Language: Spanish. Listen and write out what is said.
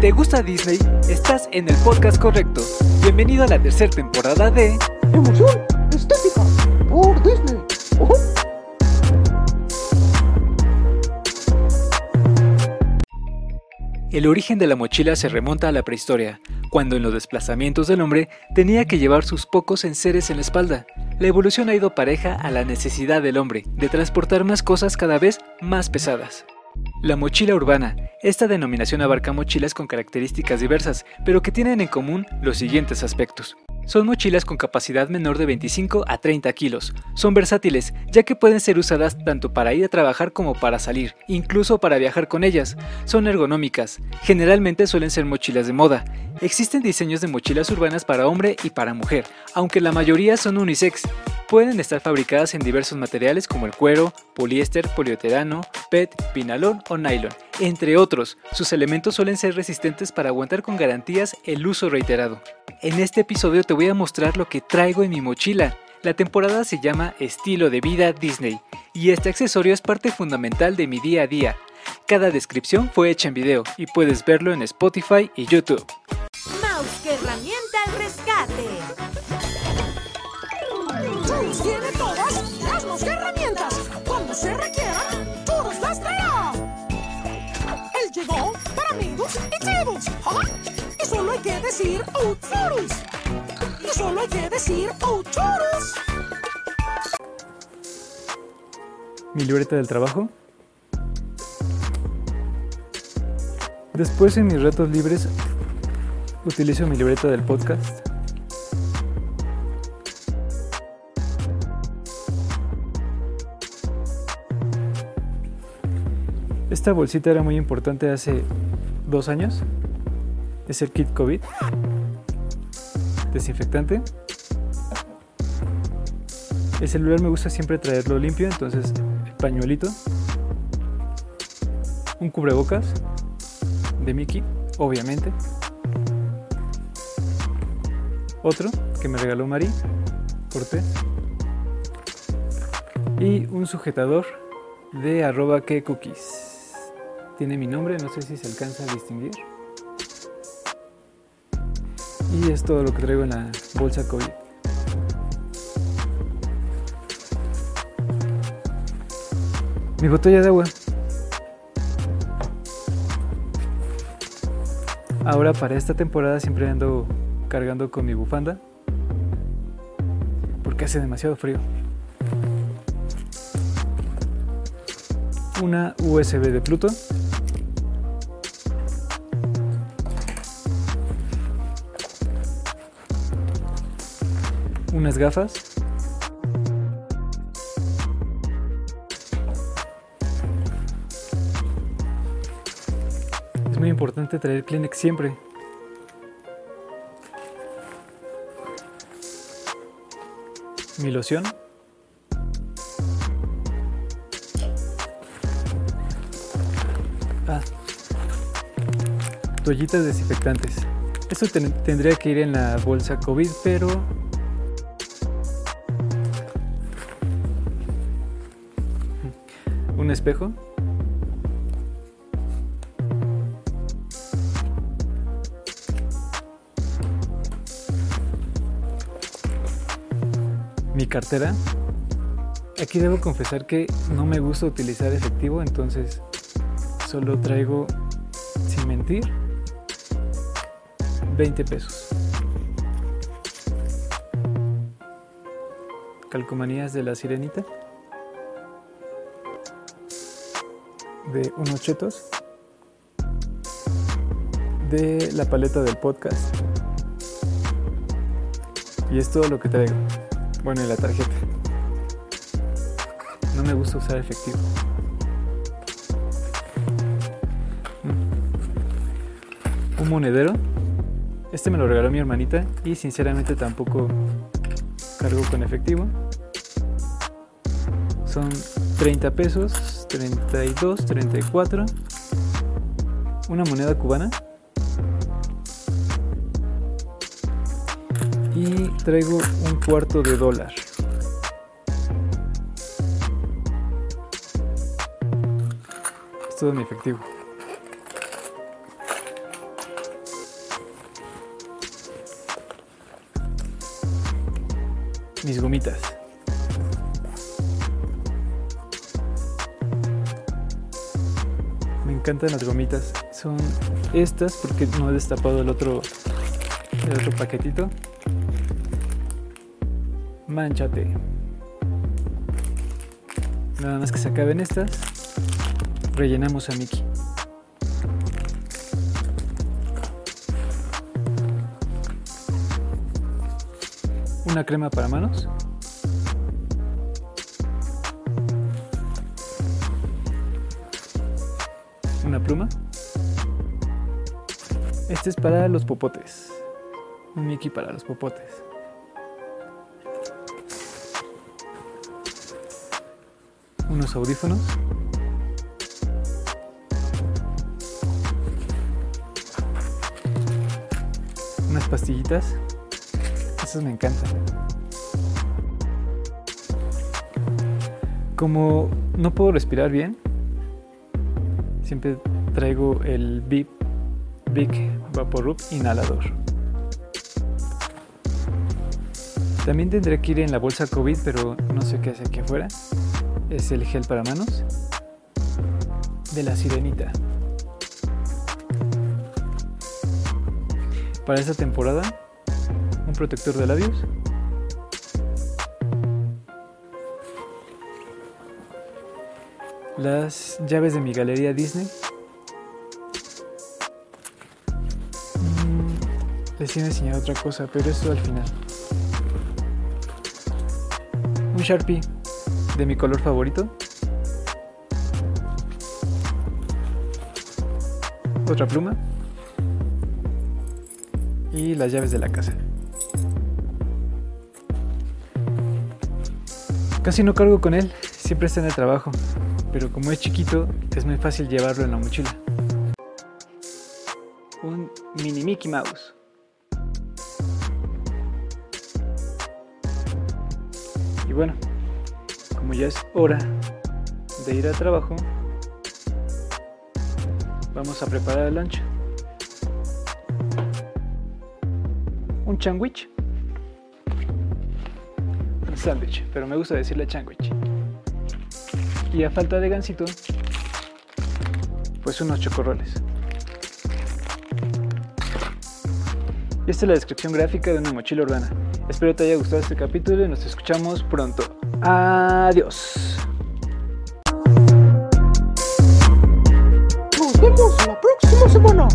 te gusta Disney, estás en el podcast correcto. Bienvenido a la tercera temporada de Emoción estética por Disney. El origen de la mochila se remonta a la prehistoria, cuando en los desplazamientos del hombre tenía que llevar sus pocos enseres en la espalda. La evolución ha ido pareja a la necesidad del hombre de transportar más cosas cada vez más pesadas. La mochila urbana. Esta denominación abarca mochilas con características diversas, pero que tienen en común los siguientes aspectos. Son mochilas con capacidad menor de 25 a 30 kilos. Son versátiles, ya que pueden ser usadas tanto para ir a trabajar como para salir, incluso para viajar con ellas. Son ergonómicas. Generalmente suelen ser mochilas de moda. Existen diseños de mochilas urbanas para hombre y para mujer, aunque la mayoría son unisex. Pueden estar fabricadas en diversos materiales como el cuero, poliéster, polietileno, PET, pinalón o nylon, entre otros. Sus elementos suelen ser resistentes para aguantar con garantías el uso reiterado. En este episodio te voy a mostrar lo que traigo en mi mochila. La temporada se llama Estilo de Vida Disney y este accesorio es parte fundamental de mi día a día. Cada descripción fue hecha en video y puedes verlo en Spotify y YouTube. Y tribus. ¿ah? Y solo hay que decir Outsurus. Y solo hay que decir Outsurus. mi libreta del trabajo. Después en mis retos libres utilizo mi libreta del podcast. Esta bolsita era muy importante hace dos años. Es el kit COVID. Desinfectante. El celular me gusta siempre traerlo limpio, entonces el pañuelito. Un cubrebocas de Mickey, obviamente. Otro que me regaló Mari Cortés. Y un sujetador de arroba que cookies. Tiene mi nombre, no sé si se alcanza a distinguir. Y es todo lo que traigo en la bolsa COVID. Mi botella de agua. Ahora para esta temporada siempre ando cargando con mi bufanda. Porque hace demasiado frío. Una USB de Pluto. Unas gafas. Es muy importante traer Kleenex siempre. Mi loción. Ah. Toallitas desinfectantes. Ten- tendría que ir en la bolsa COVID, pero... Un espejo. mi cartera. Aquí debo confesar que no me gusta utilizar efectivo, entonces solo traigo, sin mentir, 20 pesos. Calcomanías de la sirenita. De unos chetos. De la paleta del podcast. Y es todo lo que traigo. Bueno, y la tarjeta. No me gusta usar efectivo. Mm. Un monedero. Este me lo regaló mi hermanita y sinceramente tampoco cargo con efectivo. Son 30 pesos, 32, 34. Una moneda cubana. Y traigo un cuarto de dólar. Es todo mi efectivo. Mis gomitas. Encantan las gomitas. Son estas porque no he destapado el otro, el otro paquetito. Manchate. Nada más que se acaben estas, rellenamos a Mickey. Una crema para manos. Una pluma. Este es para los popotes. Un Mickey para los popotes. unos audífonos. Unas pastillitas. Esas me encantan. Como no puedo respirar bien, siempre traigo el Big, Big Vaporub inhalador. También tendré que ir en la bolsa COVID, pero no sé qué hace aquí afuera es el gel para manos de la sirenita. Para esta temporada, un protector de labios. Las llaves de mi galería Disney. Les iba a enseñar otra cosa, pero eso al final. Un Sharpie de mi color favorito. Otra pluma. Y las llaves de la casa. Casi no cargo con él, siempre está en el trabajo, pero como es chiquito es muy fácil llevarlo en la mochila. Un mini Mickey Mouse. Y bueno, como ya es hora de ir al trabajo, vamos a preparar el lunch. Un sandwich. Un sándwich, pero me gusta decirle sandwich. Y a falta de gansito, pues unos chocorroles. Esta es la descripción gráfica de una mochila urbana. Espero te haya gustado este capítulo y nos escuchamos pronto. Adiós. Nos vemos la próxima semana.